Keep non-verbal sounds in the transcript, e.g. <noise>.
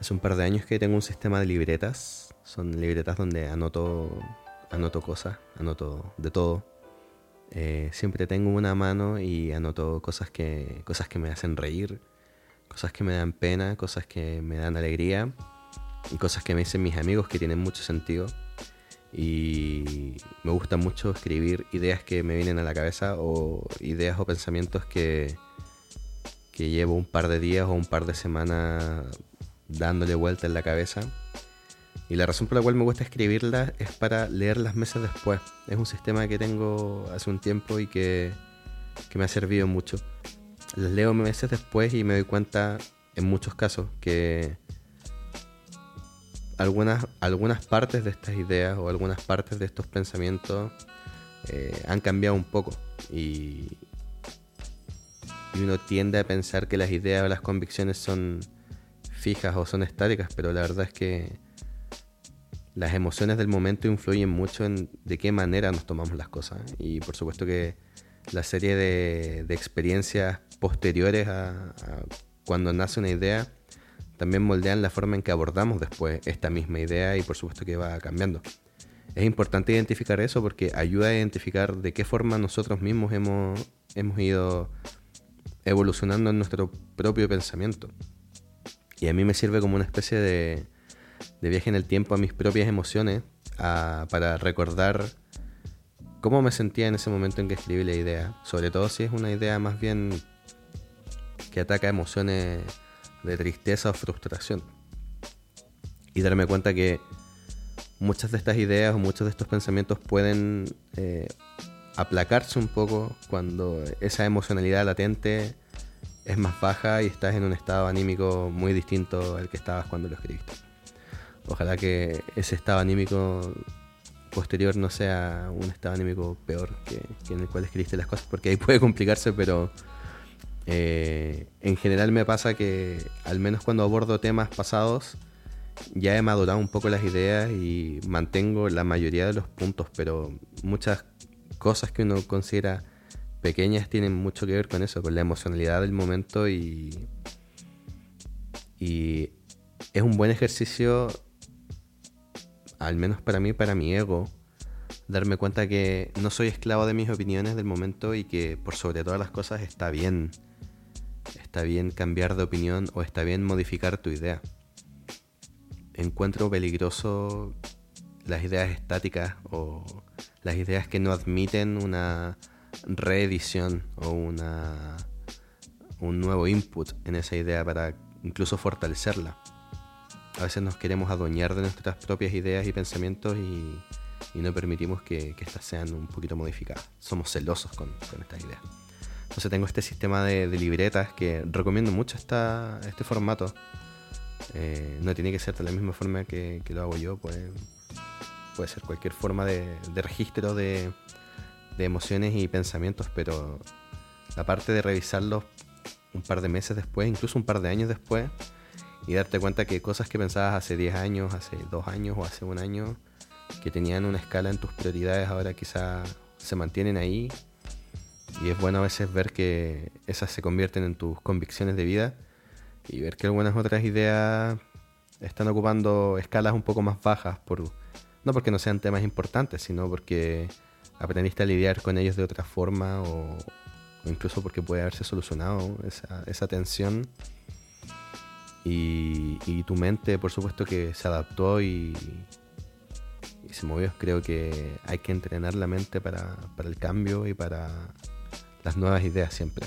Hace un par de años que tengo un sistema de libretas. Son libretas donde anoto, anoto cosas, anoto de todo. Eh, siempre tengo una mano y anoto cosas que, cosas que me hacen reír, cosas que me dan pena, cosas que me dan alegría y cosas que me dicen mis amigos que tienen mucho sentido. Y me gusta mucho escribir ideas que me vienen a la cabeza o ideas o pensamientos que, que llevo un par de días o un par de semanas dándole vuelta en la cabeza. Y la razón por la cual me gusta escribirlas es para leerlas meses después. Es un sistema que tengo hace un tiempo y que, que me ha servido mucho. Las leo meses después y me doy cuenta, en muchos casos, que algunas, algunas partes de estas ideas o algunas partes de estos pensamientos eh, han cambiado un poco. Y uno tiende a pensar que las ideas o las convicciones son fijas o son estáticas, pero la verdad es que las emociones del momento influyen mucho en de qué manera nos tomamos las cosas. Y por supuesto que la serie de, experiencias posteriores a, cuando nace una idea también moldean la forma en que abordamos después esta misma idea y por supuesto que va cambiando. Es importante identificar eso porque ayuda a identificar de qué forma nosotros mismos hemos, hemos ido evolucionando en nuestro propio pensamiento. Y a mí me sirve como una especie de, de viaje en el tiempo a mis propias emociones para recordar cómo me sentía en ese momento en que escribí la idea. Sobre todo si es una idea más bien que ataca emociones de tristeza o frustración. Y darme cuenta que muchas de estas ideas o muchos de estos pensamientos pueden eh, aplacarse un poco cuando esa emocionalidad latente es más baja y estás en un estado anímico muy distinto al que estabas cuando lo escribiste. Ojalá que ese estado anímico posterior no sea un estado anímico peor que, en el cual escribiste las cosas, porque ahí <laughs> puede complicarse, pero eh, en general me pasa que al menos cuando abordo temas pasados, ya he madurado un poco las ideas y mantengo la mayoría de los puntos, pero muchas cosas que uno considera pequeñas tienen mucho que ver con eso, con la emocionalidad del momento y, y es un buen ejercicio al menos para mí, para mi ego, darme cuenta que no soy esclavo de mis opiniones del momento y que por sobre todas las cosas está bien. Está bien cambiar de opinión o está bien modificar tu idea. Encuentro peligroso las ideas estáticas o las ideas que no admiten una reedición o una un nuevo input en esa idea para incluso fortalecerla a veces nos queremos adueñar de nuestras propias ideas y pensamientos y, no permitimos que, que, estas sean un poquito modificadas. Somos celosos con, estas ideas. Entonces tengo este sistema de, libretas que recomiendo mucho esta, este formato. Eh, no tiene que ser de la misma forma que, lo hago yo, puede, puede ser cualquier forma de, registro de, de emociones y pensamientos, pero la parte de revisarlos un par de meses después, incluso un par de años después, y darte cuenta que cosas que pensabas hace 10 años, hace 2 años o hace un año, que tenían una escala en tus prioridades, ahora quizá se mantienen ahí. Y es bueno a veces ver que esas se convierten en tus convicciones de vida y ver que algunas otras ideas están ocupando escalas un poco más bajas, por, no porque no sean temas importantes, sino porque aprendiste a lidiar con ellos de otra forma o, incluso porque puede haberse solucionado esa, tensión y, tu mente, por supuesto, que se adaptó y, se movió. Creo que hay que entrenar la mente para el cambio y para las nuevas ideas siempre.